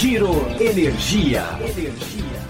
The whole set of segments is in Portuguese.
Giro Energia. Energia.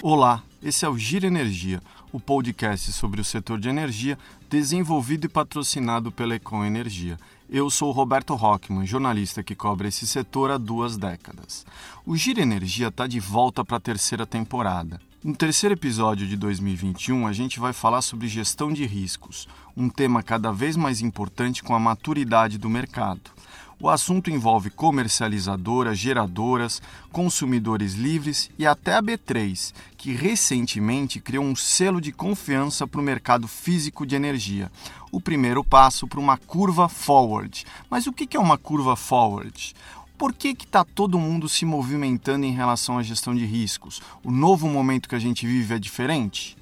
Olá, esse é o Giro Energia, o podcast sobre o setor de energia desenvolvido e patrocinado pela Econ Energia. Eu sou Roberto Rockman, jornalista que cobre esse setor há duas décadas. O Giro Energia está de volta para a terceira temporada. No terceiro episódio de 2021, a gente vai falar sobre gestão de riscos, um tema cada vez mais importante com a maturidade do mercado. O assunto envolve comercializadoras, geradoras, consumidores livres e até a B3, que recentemente criou um selo de confiança para o mercado físico de energia. O primeiro passo para uma curva forward. Mas o que é uma curva forward? Por que está todo mundo se movimentando em relação à gestão de riscos? O novo momento que a gente vive é diferente?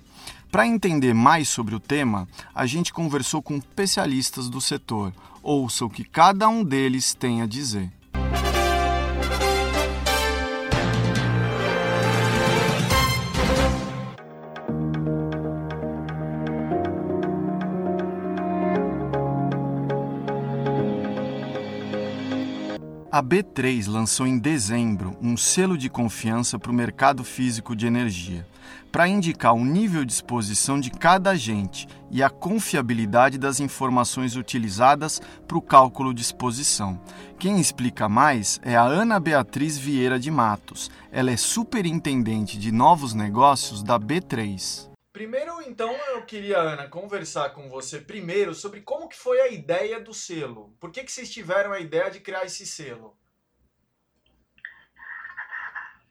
Para entender mais sobre o tema, a gente conversou com especialistas do setor. Ouça o que cada um deles tem a dizer. A B3 lançou em dezembro um selo de confiança para o mercado físico de energia, para indicar o nível de exposição de cada agente e a confiabilidade das informações utilizadas para o cálculo de exposição. Quem explica mais é a Ana Beatriz Vieira de Matos. Ela é superintendente de novos negócios da B3. Primeiro, então, eu queria, Ana, conversar com você primeiro sobre como que foi a ideia do selo. Por que, que vocês tiveram a ideia de criar esse selo?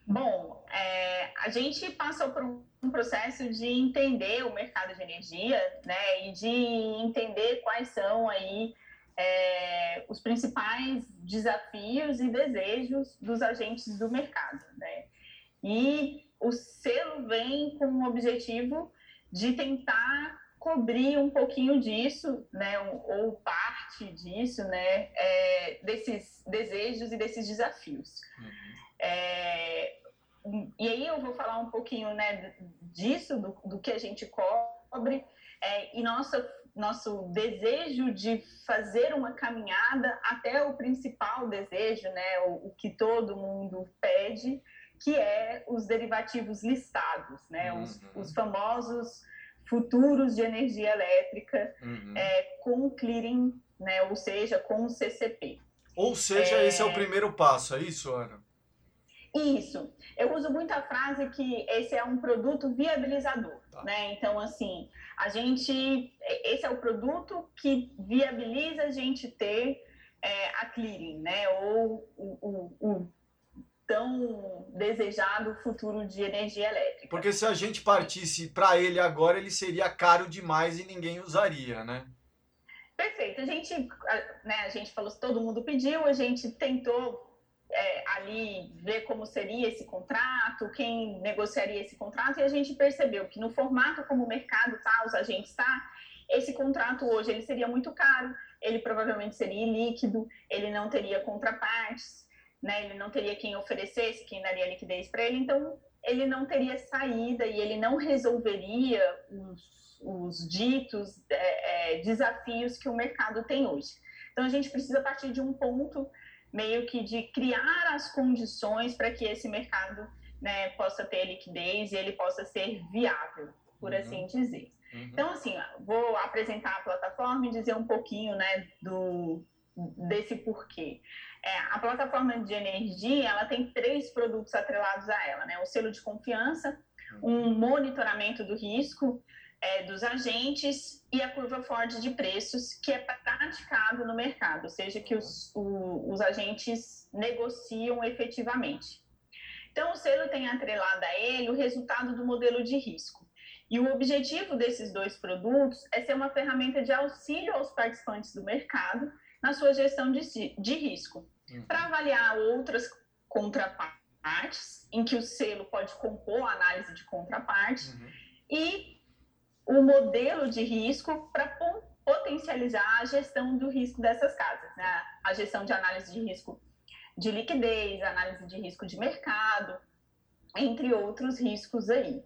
Bom, é, a gente passou por um processo de entender o mercado de energia, né, e de entender quais são aí é, os principais desafios e desejos dos agentes do mercado, né? E o selo vem com o objetivo de tentar cobrir um pouquinho disso, né, ou parte disso, né, é, desses desejos e desses desafios. Uhum. É, e aí eu vou falar um pouquinho, né, disso, do, do que a gente cobre, é, e nossa, nosso desejo de fazer uma caminhada até o principal desejo, né, o, o que todo mundo pede, que é os derivativos listados, né, uhum. os, os famosos futuros de energia elétrica uhum. é, com clearing, né, ou seja, com o CCP. Ou seja, é... esse é o primeiro passo, é isso, Ana? Isso. Eu uso muito a frase que esse é um produto viabilizador, tá. né? Então, assim, a gente, esse é o produto que viabiliza a gente ter é, a clearing, né? Ou o, o, o tão desejado futuro de energia elétrica. Porque se a gente partisse para ele agora, ele seria caro demais e ninguém usaria, né? Perfeito. A gente, né, a gente falou todo mundo pediu, a gente tentou é, ali ver como seria esse contrato, quem negociaria esse contrato, e a gente percebeu que no formato como o mercado está, os agentes está, esse contrato hoje ele seria muito caro, ele provavelmente seria ilíquido, ele não teria contrapartes, né? Ele não teria quem oferecesse, quem daria liquidez para ele, então ele não teria saída e ele não resolveria os, os ditos é, é, desafios que o mercado tem hoje. Então a gente precisa partir de um ponto meio que de criar as condições para que esse mercado né, possa ter liquidez e ele possa ser viável, por uhum. assim dizer. Uhum. Então, assim, vou apresentar a plataforma e dizer um pouquinho né, do, desse porquê. É, a plataforma de energia, ela tem três produtos atrelados a ela, né? O selo de confiança, um monitoramento do risco é, dos agentes e a curva Ford de preços, que é praticado no mercado, ou seja, que os, o, os agentes negociam efetivamente. Então, o selo tem atrelado a ele o resultado do modelo de risco. E o objetivo desses dois produtos é ser uma ferramenta de auxílio aos participantes do mercado na sua gestão de, de risco, uhum. Para avaliar outras contrapartes, em que o selo pode compor a análise de contraparte, uhum. e o modelo de risco para potencializar a gestão do risco dessas casas, né? a gestão de análise de risco de liquidez, análise de risco de mercado, entre outros riscos aí.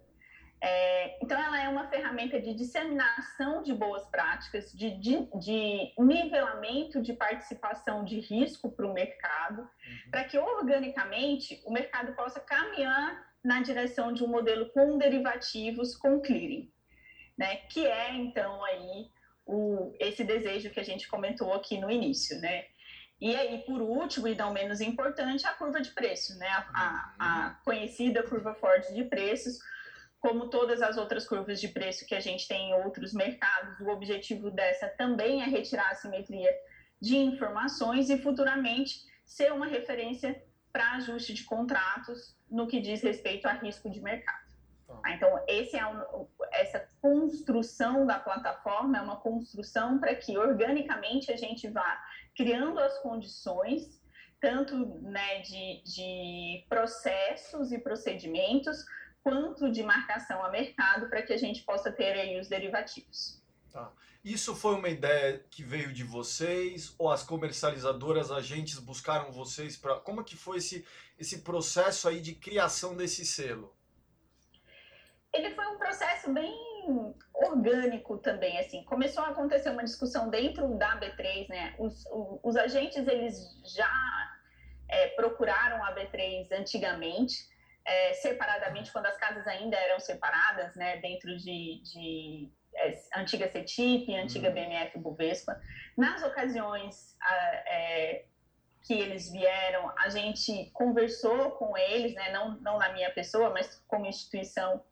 É, então, ela é uma ferramenta de disseminação de boas práticas, de, de, de nivelamento de participação de risco para o mercado, uhum. para que organicamente o mercado possa caminhar na direção de um modelo com derivativos com clearing, né? Que é então aí o, esse desejo que a gente comentou aqui no início, né? E aí, por último, e não menos importante, a curva de preço, né? A, a, a conhecida curva forte de preços, como todas as outras curvas de preço que a gente tem em outros mercados, o objetivo dessa também é retirar a simetria de informações e futuramente ser uma referência para ajuste de contratos no que diz respeito a risco de mercado. Tá. Então, esse é um, essa construção da plataforma é uma construção para que organicamente a gente vá criando as condições, tanto né, de, de processos e procedimentos, quanto de marcação a mercado para que a gente possa ter aí os derivativos. Tá. Isso foi uma ideia que veio de vocês ou as comercializadoras, agentes buscaram vocês para como que foi esse esse processo aí de criação desse selo? Ele foi um processo bem orgânico também, assim. Começou a acontecer uma discussão dentro da B3, né? Os, os, os agentes eles já é, procuraram a B3 antigamente é, separadamente, quando as casas ainda eram separadas, né, dentro de, de é, antiga CETIP, antiga uhum. BMF Bovespa. Nas ocasiões a, é, que eles vieram, a gente conversou com eles, né, não, não na minha pessoa, mas como instituição,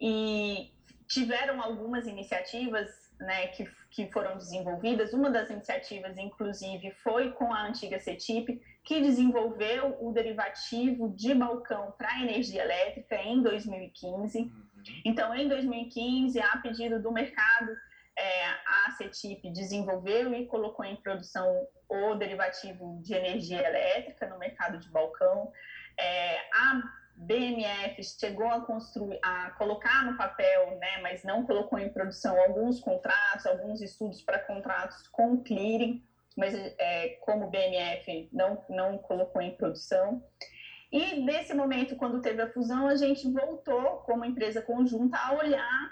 e tiveram algumas iniciativas né, que, que foram desenvolvidas. Uma das iniciativas, inclusive, foi com a antiga CETIP, que desenvolveu o derivativo de balcão para energia elétrica em 2015. Uhum. Então, em 2015, a pedido do mercado, é, a CETIP desenvolveu e colocou em produção o derivativo de energia elétrica no mercado de balcão. É, a BMF chegou a construir, a colocar no papel, né, mas não colocou em produção alguns contratos, alguns estudos para contratos com clearing mas é, como BNF não, não colocou em produção. E nesse momento, quando teve a fusão, a gente voltou, como empresa conjunta, a olhar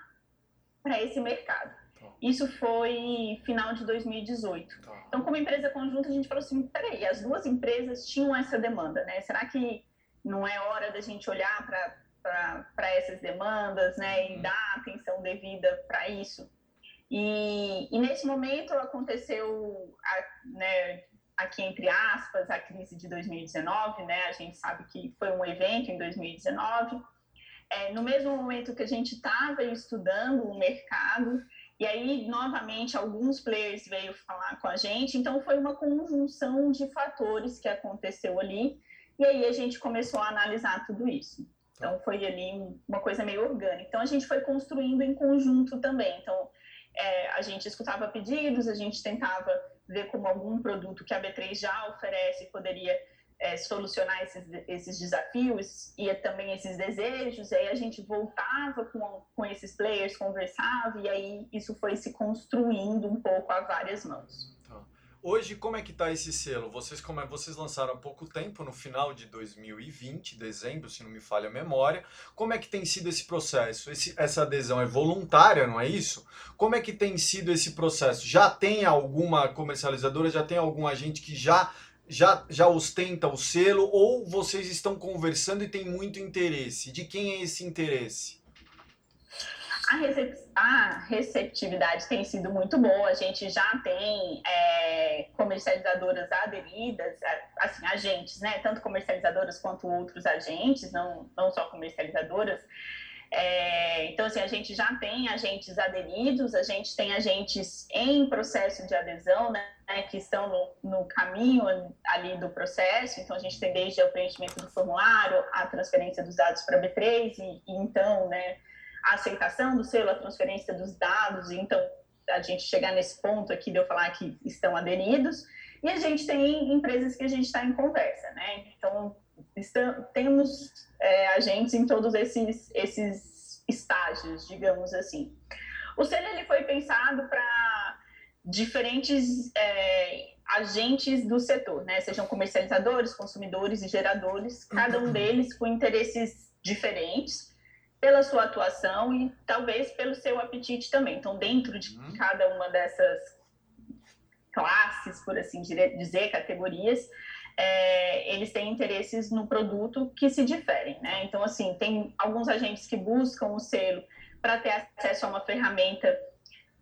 para esse mercado. Tá. Isso foi final de 2018. Tá. Então, como empresa conjunta, a gente falou assim: peraí, as duas empresas tinham essa demanda, né? Será que não é hora da gente olhar para essas demandas, né? E uhum. dar atenção devida para isso? E, e, nesse momento aconteceu, a, né, aqui entre aspas, a crise de 2019, né? A gente sabe que foi um evento em 2019. É, no mesmo momento que a gente estava estudando o mercado, e aí, novamente, alguns players veio falar com a gente, então foi uma conjunção de fatores que aconteceu ali, e aí a gente começou a analisar tudo isso. Então, foi ali uma coisa meio orgânica. Então, a gente foi construindo em conjunto também. Então, é, a gente escutava pedidos, a gente tentava ver como algum produto que a B3 já oferece poderia é, solucionar esses, esses desafios e também esses desejos, e aí a gente voltava com, com esses players, conversava, e aí isso foi se construindo um pouco a várias mãos. Hoje, como é que está esse selo? Vocês, como é, vocês lançaram há pouco tempo, no final de 2020, dezembro, se não me falha a memória. Como é que tem sido esse processo? Esse, essa adesão é voluntária, não é isso? Como é que tem sido esse processo? Já tem alguma comercializadora, já tem algum agente que já já, já ostenta o selo ou vocês estão conversando e tem muito interesse? De quem é esse interesse? A, recep a receptividade tem sido muito boa. A gente já tem é, comercializadoras aderidas, assim, agentes, né? Tanto comercializadoras quanto outros agentes, não, não só comercializadoras. É, então, assim, a gente já tem agentes aderidos, a gente tem agentes em processo de adesão, né, que estão no, no, caminho ali do processo. Então, a gente tem desde o preenchimento do formulário, a transferência dos dados para a B3 e, e, então, né, a aceitação do selo, a transferência dos dados, então a gente chegar nesse ponto aqui de eu falar que estão aderidos, e a gente tem empresas que a gente está em conversa, né? Então, estamos, temos é, agentes em todos esses, esses estágios, digamos assim. O selo ele foi pensado para diferentes é, agentes do setor, né? Sejam comercializadores, consumidores e geradores, cada um deles com interesses diferentes pela sua atuação e talvez pelo seu apetite também. Então, dentro de uhum. cada uma dessas classes, por assim dizer, categorias, é, eles têm interesses no produto que se diferem, né? Então, assim, tem alguns agentes que buscam o selo para ter acesso a uma ferramenta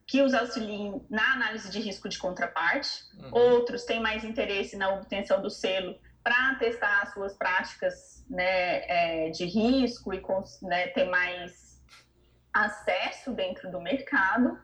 que os auxiliem na análise de risco de contraparte. Uhum. Outros têm mais interesse na obtenção do selo para testar as suas práticas né, é, de risco e né, ter mais acesso dentro do mercado.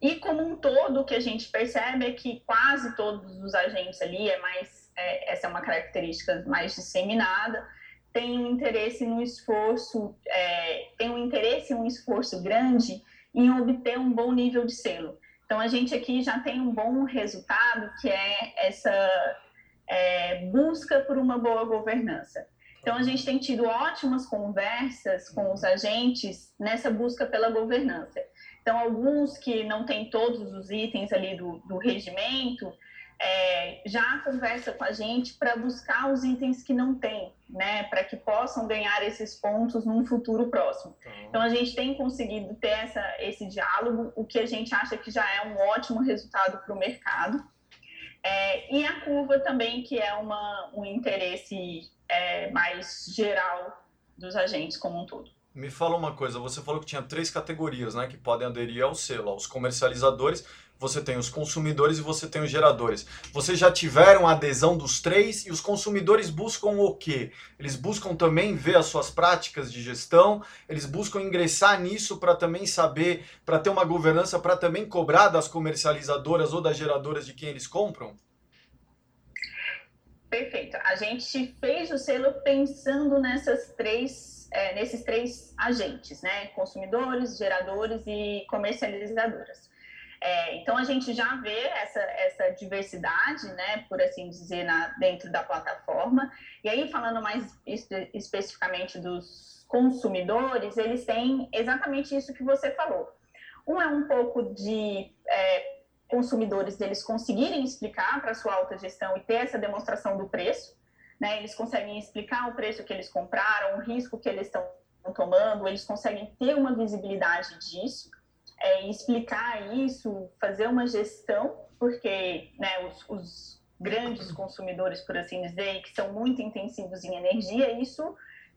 E como um todo, o que a gente percebe é que quase todos os agentes ali, é mais, é, essa é uma característica mais disseminada, tem um interesse no esforço, é, tem um interesse um esforço grande em obter um bom nível de selo. Então, a gente aqui já tem um bom resultado, que é essa é, busca por uma boa governança. Então, a gente tem tido ótimas conversas com os agentes nessa busca pela governança. Então, alguns que não têm todos os itens ali do, do regimento, é, já conversa com a gente para buscar os itens que não tem, né, para que possam ganhar esses pontos num futuro próximo. Então a gente tem conseguido ter essa, esse diálogo, o que a gente acha que já é um ótimo resultado para o mercado. É, e a curva também, que é uma, um interesse é, mais geral dos agentes como um todo. Me fala uma coisa, você falou que tinha três categorias né, que podem aderir ao selo, os comercializadores, você tem os consumidores e você tem os geradores. Vocês já tiveram a adesão dos três e os consumidores buscam o quê? Eles buscam também ver as suas práticas de gestão, eles buscam ingressar nisso para também saber, para ter uma governança, para também cobrar das comercializadoras ou das geradoras de quem eles compram? Perfeito. A gente fez o selo pensando nessas três, é, nesses três agentes, né? Consumidores, geradores e comercializadoras. É, então a gente já vê essa, essa diversidade, né, por assim dizer, na, dentro da plataforma. E aí, falando mais espe especificamente dos consumidores, eles têm exatamente isso que você falou. Um é um pouco de é, consumidores deles conseguirem explicar para sua alta gestão e ter essa demonstração do preço, né? Eles conseguem explicar o preço que eles compraram, o risco que eles estão tomando, eles conseguem ter uma visibilidade disso é, explicar isso, fazer uma gestão, porque né, os, os, grandes consumidores, por assim dizer, que são muito intensivos em energia, isso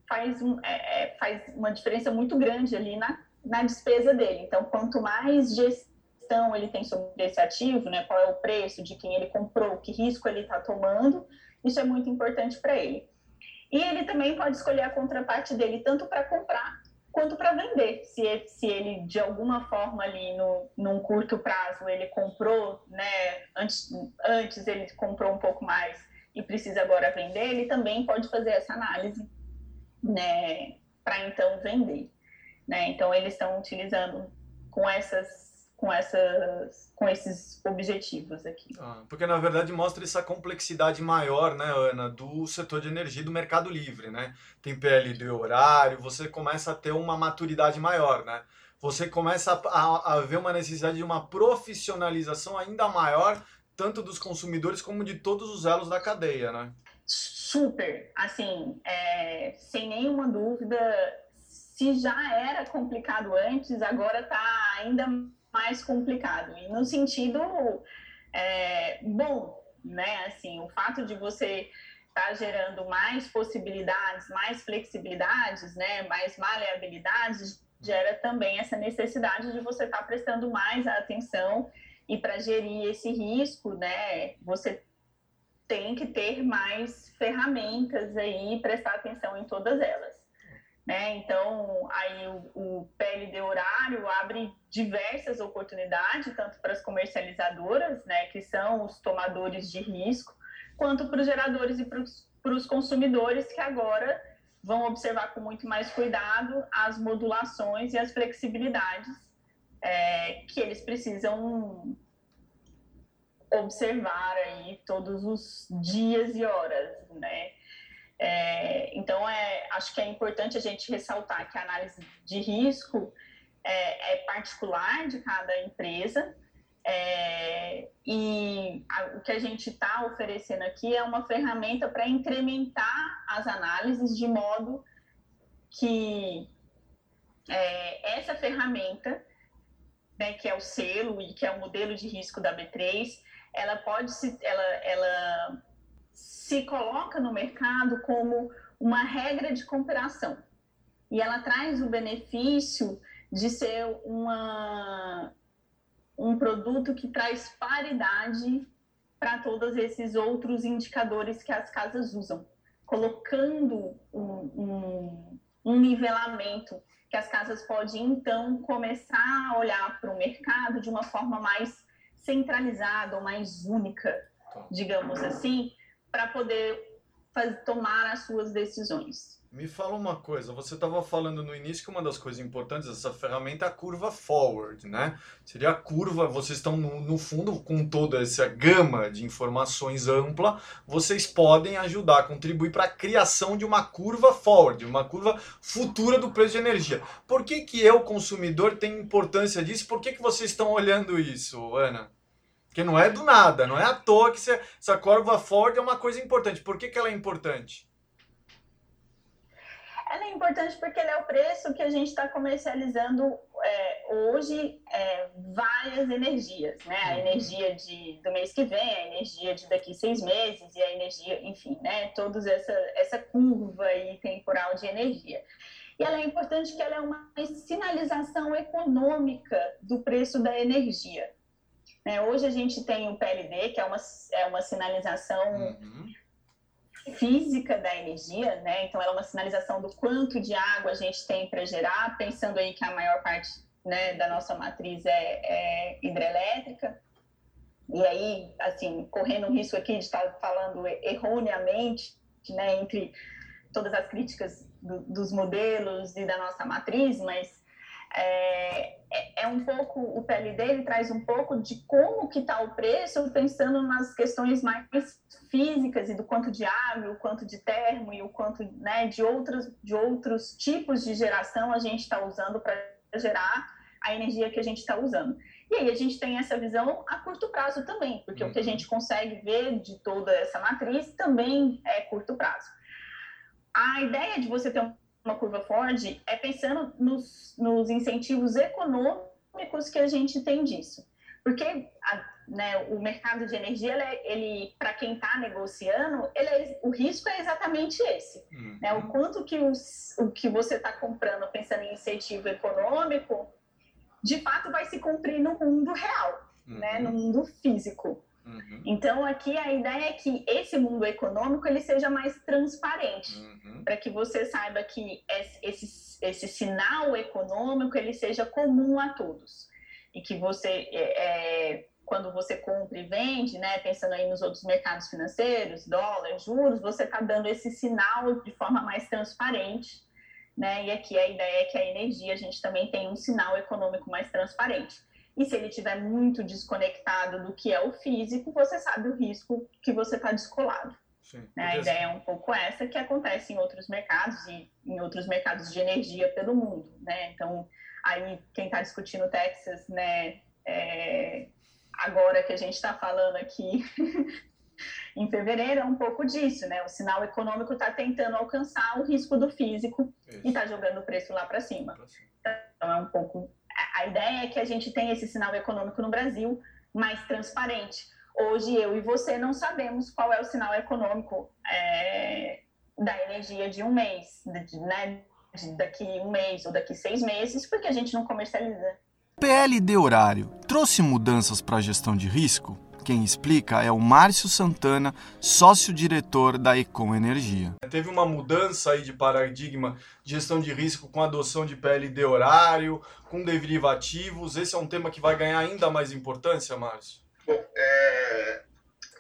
faz, um, é, é, faz uma diferença muito grande ali na, na despesa dele. Então, quanto mais gestão ele tem sobre esse ativo, né, qual é o preço de quem ele comprou, que risco ele está tomando, isso é muito importante para ele. E ele também pode escolher a contraparte dele tanto para comprar quanto para vender. Se, se ele, de alguma forma, ali no, num curto prazo, ele comprou, né, antes, antes ele comprou um pouco mais e precisa agora vender, ele também pode fazer essa análise, né, para então vender. Né? Então, eles estão utilizando com essas com, essas, com esses objetivos aqui. Ah, porque, na verdade, mostra essa complexidade maior, né, Ana, do setor de energia do mercado livre, né? Tem PLD horário, você começa a ter uma maturidade maior, né? Você começa a, a ver uma necessidade de uma profissionalização ainda maior, tanto dos consumidores como de todos os elos da cadeia, né? Super, assim, é, sem nenhuma dúvida, se já era complicado antes, agora está ainda mais complicado. E no sentido é, bom, né? Assim, o fato de você estar tá gerando mais possibilidades, mais flexibilidades, né? Mais maleabilidades, gera também essa necessidade de você estar tá prestando mais atenção e para gerir esse risco, né? Você tem que ter mais ferramentas aí, prestar atenção em todas elas. Né? Então, aí o, o PLD horário abre diversas oportunidades, tanto para as comercializadoras, né, que são os tomadores de risco, quanto para os geradores e para os consumidores, que agora vão observar com muito mais cuidado as modulações e as flexibilidades é, que eles precisam observar aí todos os dias e horas, né? É, então, é, acho que é importante a gente ressaltar que a análise de risco é, é particular de cada empresa. É, e a, o que a gente está oferecendo aqui é uma ferramenta para incrementar as análises de modo que é, essa ferramenta, né, que é o selo e que é o modelo de risco da B3, ela pode se, ela, ela se coloca no mercado como uma regra de comparação. E ela traz o benefício de ser uma, um produto que traz paridade para todos esses outros indicadores que as casas usam, colocando um, um, um nivelamento que as casas podem então começar a olhar para o mercado de uma forma mais centralizada ou mais única, tá. digamos assim, para poder tomar as suas decisões. Me fala uma coisa, você estava falando no início que uma das coisas importantes dessa ferramenta é a curva forward, né? Seria a curva, vocês estão no, no, fundo com toda essa gama de informações ampla, vocês podem ajudar, contribuir para a criação de uma curva forward, uma curva futura do preço de energia. Por que, que eu, consumidor, tenho importância disso? Por que, que vocês estão olhando isso, Ana? Porque não é do nada, não é à toa que essa curva forward é uma coisa importante. Por que, que ela é importante? Ela é importante porque ela é o preço que a gente está comercializando é, hoje é, várias energias, né? A energia de, do mês que vem, a energia de daqui seis meses e a energia, enfim, né? Toda essa, essa curva aí temporal de energia. E ela é importante que ela é uma sinalização econômica do preço da energia. Né? Hoje a gente tem o PLD, que é uma, é uma sinalização uhum física da energia, né? Então ela é uma sinalização do quanto de água a gente tem para gerar, pensando aí que a maior parte né, da nossa matriz é, é, hidrelétrica. E aí, assim, correndo o risco aqui de estar falando erroneamente, né, entre todas as críticas do, dos modelos e da nossa matriz, mas é, é, é, um pouco, o PLD ele traz um pouco de como que está o preço, pensando nas questões mais físicas e do quanto de água, o quanto de termo e o quanto né, de, outros, de outros tipos de geração a gente está usando para gerar a energia que a gente está usando. E aí a gente tem essa visão a curto prazo também, porque uhum. o que a uhum. gente consegue ver de toda essa matriz também é curto prazo. A ideia de você ter um uma curva Ford é pensando nos, nos incentivos econômicos que a gente tem disso. Porque a, né, o mercado de energia, ele, é, ele para quem está negociando, ele é, o risco é exatamente esse. Uhum. Né, o quanto que os, o que você está comprando pensando em incentivo econômico, de fato vai se cumprir no mundo real, uhum. né, no mundo físico. Uhum. Então, aqui a ideia é que esse mundo econômico ele seja mais transparente, uhum. para que você saiba que esse, esse sinal econômico ele seja comum a todos. E que você, é, é, quando você compra e vende, né, pensando aí nos outros mercados financeiros, dólar, juros, você está dando esse sinal de forma mais transparente. Né? E aqui a ideia é que a energia, a gente também tem um sinal econômico mais transparente. E se ele estiver muito desconectado do que é o físico, você sabe o risco que você está descolado. Sim, né? A ideia é um pouco essa que acontece em outros mercados e em outros mercados de energia pelo mundo, né? Então, aí quem está discutindo Texas, né, é, agora que a gente está falando aqui em fevereiro, é um pouco disso, né? O sinal econômico está tentando alcançar o risco do físico Isso. e está jogando o preço lá para cima. Então, é um pouco a ideia é que a gente tenha esse sinal econômico no Brasil mais transparente. Hoje eu e você não sabemos qual é o sinal econômico é, da energia de um mês, de, né, de daqui um mês ou daqui seis meses, porque a gente não comercializa. PLD horário trouxe mudanças para a gestão de risco? Quem explica é o Márcio Santana, sócio-diretor da Econ Energia. Teve uma mudança aí de paradigma de gestão de risco com a adoção de PLD horário, com derivativos. Esse é um tema que vai ganhar ainda mais importância, Márcio? Bom, é...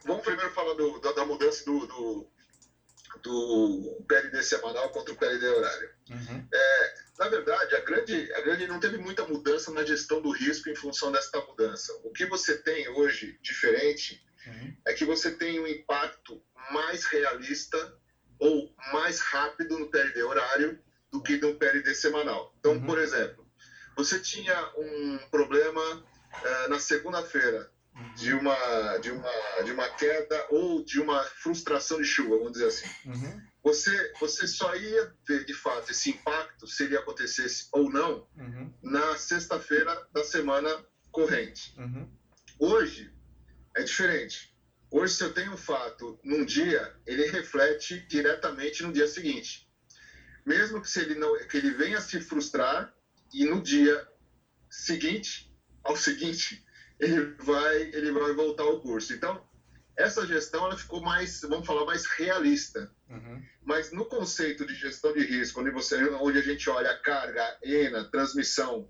vamos primeiro falar do, da, da, mudança do, do, do PLD semanal contra o PLD horário. Uhum. É, na verdade, a grande, a grande não teve muita mudança na gestão do risco em função desta mudança. O que você tem hoje diferente uhum. é que você tem um impacto mais realista ou mais rápido no PLD horário do que no PLD semanal. Então, uhum. por exemplo, você tinha um problema uh, na segunda-feira de uma, de, uma, de uma queda ou de uma frustração de chuva, vamos dizer assim. Uhum. Você, você só ia ver, de fato, esse impacto, se ele acontecesse ou não, uhum. na sexta-feira da semana corrente. Uhum. Hoje, é diferente. Hoje, se eu tenho um fato num dia, ele reflete diretamente no dia seguinte. Mesmo que, se ele, não, que ele venha se frustrar e no dia seguinte, ao seguinte, ele vai, ele vai voltar ao curso. Então, essa gestão ela ficou mais, vamos falar, mais realista. Uhum. Mas no conceito de gestão de risco, onde, você, onde a gente olha a carga, ENA, transmissão,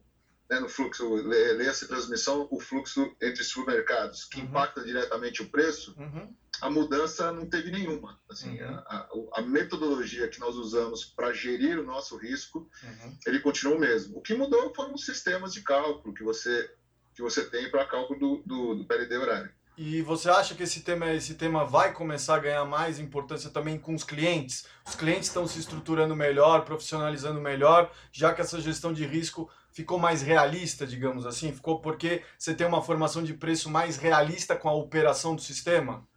né, no fluxo, leia-se transmissão, o fluxo entre supermercados, que uhum. impacta diretamente o preço, uhum. a mudança não teve nenhuma. Assim, uhum. a, a, metodologia que nós usamos para gerir o nosso risco, uhum. ele continua o mesmo. O que mudou foram os sistemas de cálculo que você que você tem para cálculo do, do, do PLD horário. E você acha que esse tema, esse tema vai começar a ganhar mais importância também com os clientes? Os clientes estão se estruturando melhor, profissionalizando melhor, já que essa gestão de risco ficou mais realista, digamos assim? Ficou porque você tem uma formação de preço mais realista com a operação do sistema?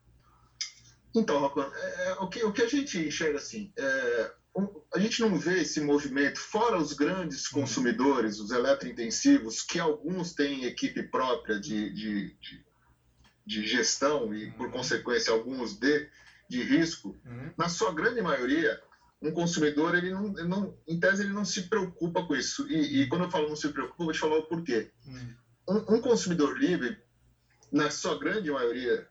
Então, é, é, o, que, o que a gente enxerga assim, é, a gente não vê esse movimento, fora os grandes uhum. consumidores, os eletrointensivos, que alguns têm equipe própria de, de, de, de gestão e, por uhum. consequência, alguns de, de risco, uhum. na sua grande maioria, um consumidor, ele não, ele não, em tese, ele não se preocupa com isso. E, e, quando eu falo não se preocupa, vou te falar o porquê. Um, um consumidor livre, na sua grande maioria,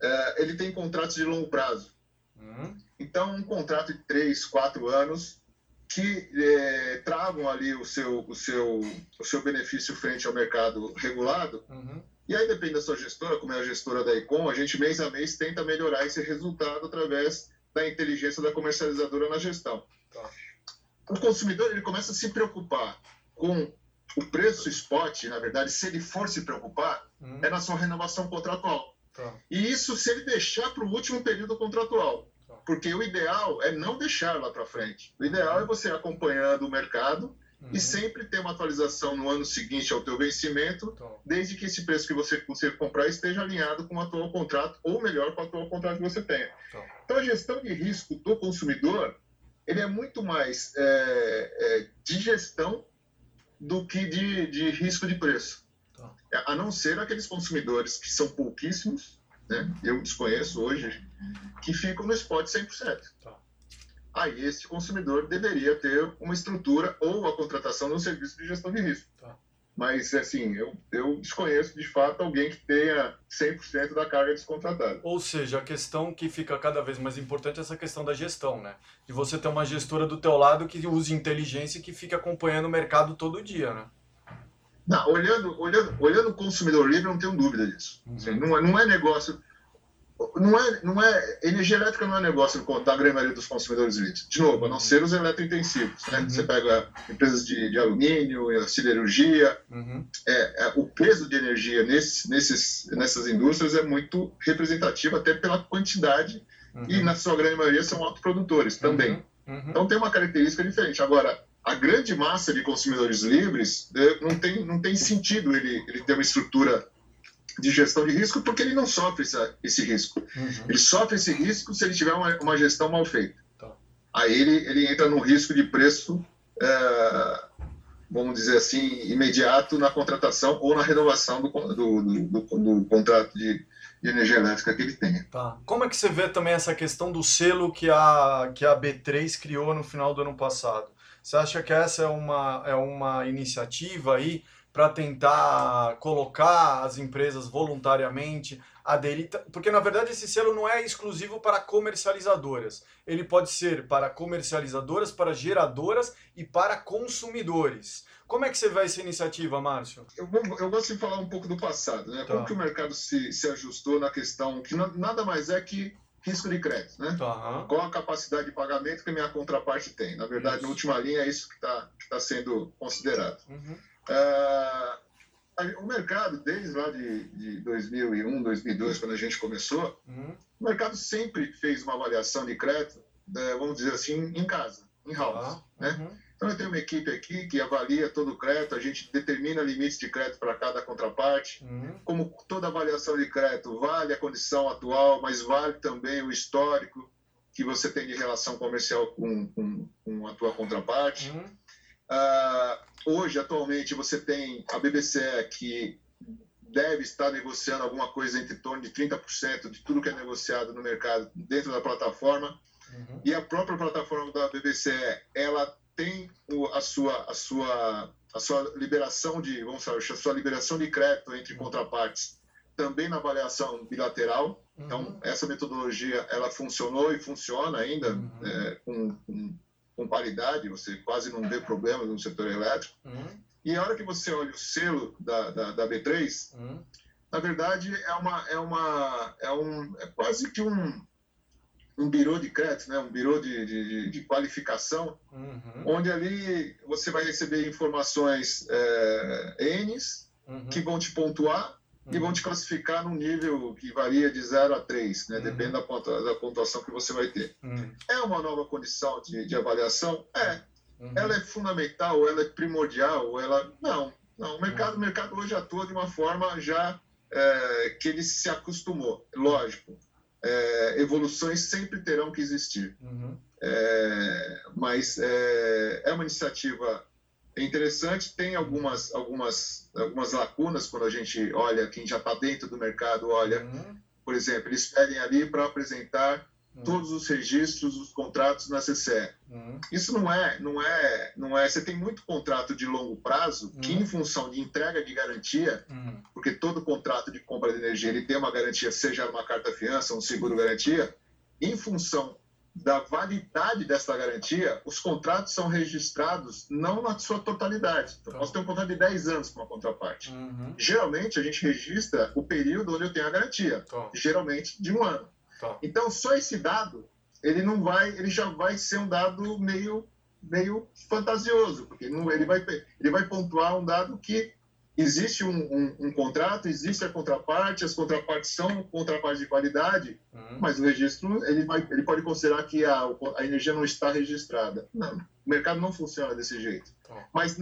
é, ele tem contratos de longo prazo. Uhum. Então, um contrato de três, quatro anos que é, tragam ali o seu, o, seu, o seu benefício frente ao mercado regulado. Uhum. E aí depende da sua gestora, como é a gestora da Econ, a gente mês a mês tenta melhorar esse resultado através da inteligência da comercializadora na gestão. Tá. O consumidor ele começa a se preocupar com o preço spot, na verdade, se ele for se preocupar, uhum. é na sua renovação contratual. Tá. E isso se ele deixar para o último período contratual porque o ideal é não deixar lá para frente. O ideal é você acompanhando o mercado uhum. e sempre ter uma atualização no ano seguinte ao teu vencimento, então. desde que esse preço que você consegue comprar esteja alinhado com o atual contrato, ou melhor, com o atual contrato que você tenha. Então, então a gestão de risco do consumidor, ele é muito mais é, é, de gestão do que de, de risco de preço. Então. A não ser aqueles consumidores que são pouquíssimos, né? eu desconheço hoje, que ficam no spot 100%. Tá. Aí esse consumidor deveria ter uma estrutura ou a contratação de um serviço de gestão de risco. Tá. Mas, assim, eu, eu desconheço de fato alguém que tenha 100% da carga descontratada. Ou seja, a questão que fica cada vez mais importante é essa questão da gestão, né? De você ter uma gestora do teu lado que use inteligência e que fique acompanhando o mercado todo dia, né? Não, olhando, olhando, olhando o consumidor livre, não tenho dúvida disso. Uhum. Assim, não, é, não é negócio não é, não é, energia elétrica não é negócio da grande maioria dos consumidores livres. De novo, a não ser os eletrointensivos. Né? Uhum. Você pega empresas de, de alumínio, siderurgia. Uhum. É, é, o peso de energia nesse, nesses, nessas indústrias é muito representativo, até pela quantidade, uhum. e na sua grande maioria são autoprodutores também. Uhum. Uhum. Então tem uma característica diferente. Agora, a grande massa de consumidores livres é, não tem, não tem sentido ele, ele ter uma estrutura de gestão de risco porque ele não sofre essa, esse risco. Uhum. Ele sofre esse risco se ele tiver uma, uma gestão mal feita. Tá. Aí ele, ele entra no risco de preço, é, vamos dizer assim, imediato na contratação ou na renovação do, do, do, do contrato de, de, energia elétrica que ele tenha. Tá. Como é que você vê também essa questão do selo que a, que a B3 criou no final do ano passado? Você acha que essa é uma, é uma iniciativa aí para tentar colocar as empresas voluntariamente aderir, porque na verdade esse selo não é exclusivo para comercializadoras, ele pode ser para comercializadoras, para geradoras e para consumidores. Como é que você vê essa iniciativa, Márcio? Eu, eu gosto de falar um pouco do passado, né? Tá. Como que o mercado se, se ajustou na questão que nada mais é que risco de crédito, né? Tá. Qual a capacidade de pagamento que a minha contraparte tem? Na verdade, isso. na última linha é isso que está tá sendo considerado. Uhum. Uh, o mercado, desde lá de, de 2001, 2002, quando a gente começou, uhum. o mercado sempre fez uma avaliação de crédito, né, vamos dizer assim, em casa, em house. Uhum. Né? Então, eu tenho uma equipe aqui que avalia todo o crédito, a gente determina limites de crédito para cada contraparte. Uhum. Como toda avaliação de crédito, vale a condição atual, mas vale também o histórico que você tem de relação comercial com, com, com a tua contraparte. Uhum. Uh, hoje, atualmente, você tem a BBC que deve estar negociando alguma coisa entre torno de 30% de tudo que é negociado no mercado dentro da plataforma. Uhum. E a própria plataforma da BBC, ela tem a sua, a sua, a sua liberação de, vamos falar, a sua liberação de crédito entre uhum. contrapartes também na avaliação bilateral. Então, uhum. essa metodologia, ela funcionou e funciona ainda uhum. é, com, com, com, qualidade, você quase não vê problemas no setor elétrico. Uhum. E a hora que você olha o selo da, da, da B3, uhum. na verdade, é, uma, é, uma, é, um, é quase que um, um birô de crédito, né? um birô de, de, de qualificação, uhum. onde ali você vai receber informações é, N's uhum. que vão te pontuar. E vão te classificar num nível que varia de 0 a 3, né? Uhum. depende da, pontua, da, pontuação que você vai ter. Uhum. É uma nova condição de, de avaliação? É. Uhum. Ela é fundamental, ela é primordial, ela... Não, não. O mercado, o mercado hoje atua de uma forma já é, que ele se acostumou, lógico é, evoluções sempre terão que existir. Uhum. É, mas é, é, uma iniciativa interessante, tem algumas, algumas, algumas lacunas quando a gente olha, quem já está dentro do mercado olha, uhum. por exemplo, eles pedem ali para apresentar Uhum. todos os registros dos contratos na CCE. Uhum. Isso não é, não é, não é. Você tem muito contrato de longo prazo que, uhum. em função de entrega de garantia, uhum. porque todo contrato de compra de energia ele tem uma garantia, seja uma carta fiança, um seguro garantia, em função da validade dessa garantia, os contratos são registrados não na sua totalidade. Então, tá. nós temos um contrato de 10 anos com uma contraparte. Uhum. Geralmente, a gente registra o período onde eu tenho a garantia, tá. geralmente de um ano. Tá. Então, só esse dado, ele não vai, ele já vai ser um dado meio, meio fantasioso, porque não, ele, vai, ele vai pontuar um dado que existe um, um, um, contrato, existe a contraparte, as contrapartes são contrapartes de qualidade, uhum. mas o registro ele, vai, ele pode considerar que a, a energia não está registrada. Não, o mercado não funciona desse jeito. Tá. Mas,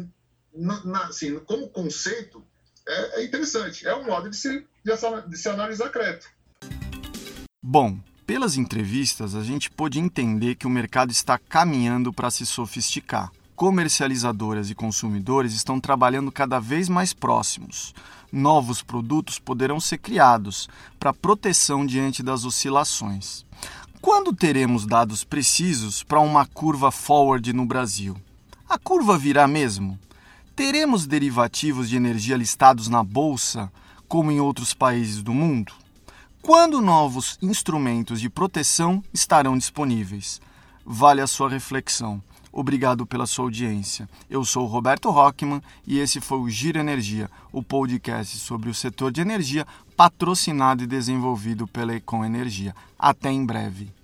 na, na, assim, como conceito, é, é, interessante. É um modo de se, de, de se analisar crédito. Bom, pelas entrevistas a gente pôde entender que o mercado está caminhando para se sofisticar. Comercializadoras e consumidores estão trabalhando cada vez mais próximos. Novos produtos poderão ser criados para proteção diante das oscilações. Quando teremos dados precisos para uma curva forward no Brasil? A curva virá mesmo? Teremos derivativos de energia listados na bolsa, como em outros países do mundo? Quando novos instrumentos de proteção estarão disponíveis? Vale a sua reflexão. Obrigado pela sua audiência. Eu sou Roberto Rockman e esse foi o Giro Energia, o podcast sobre o setor de energia patrocinado e desenvolvido pela Econ Energia. Até em breve.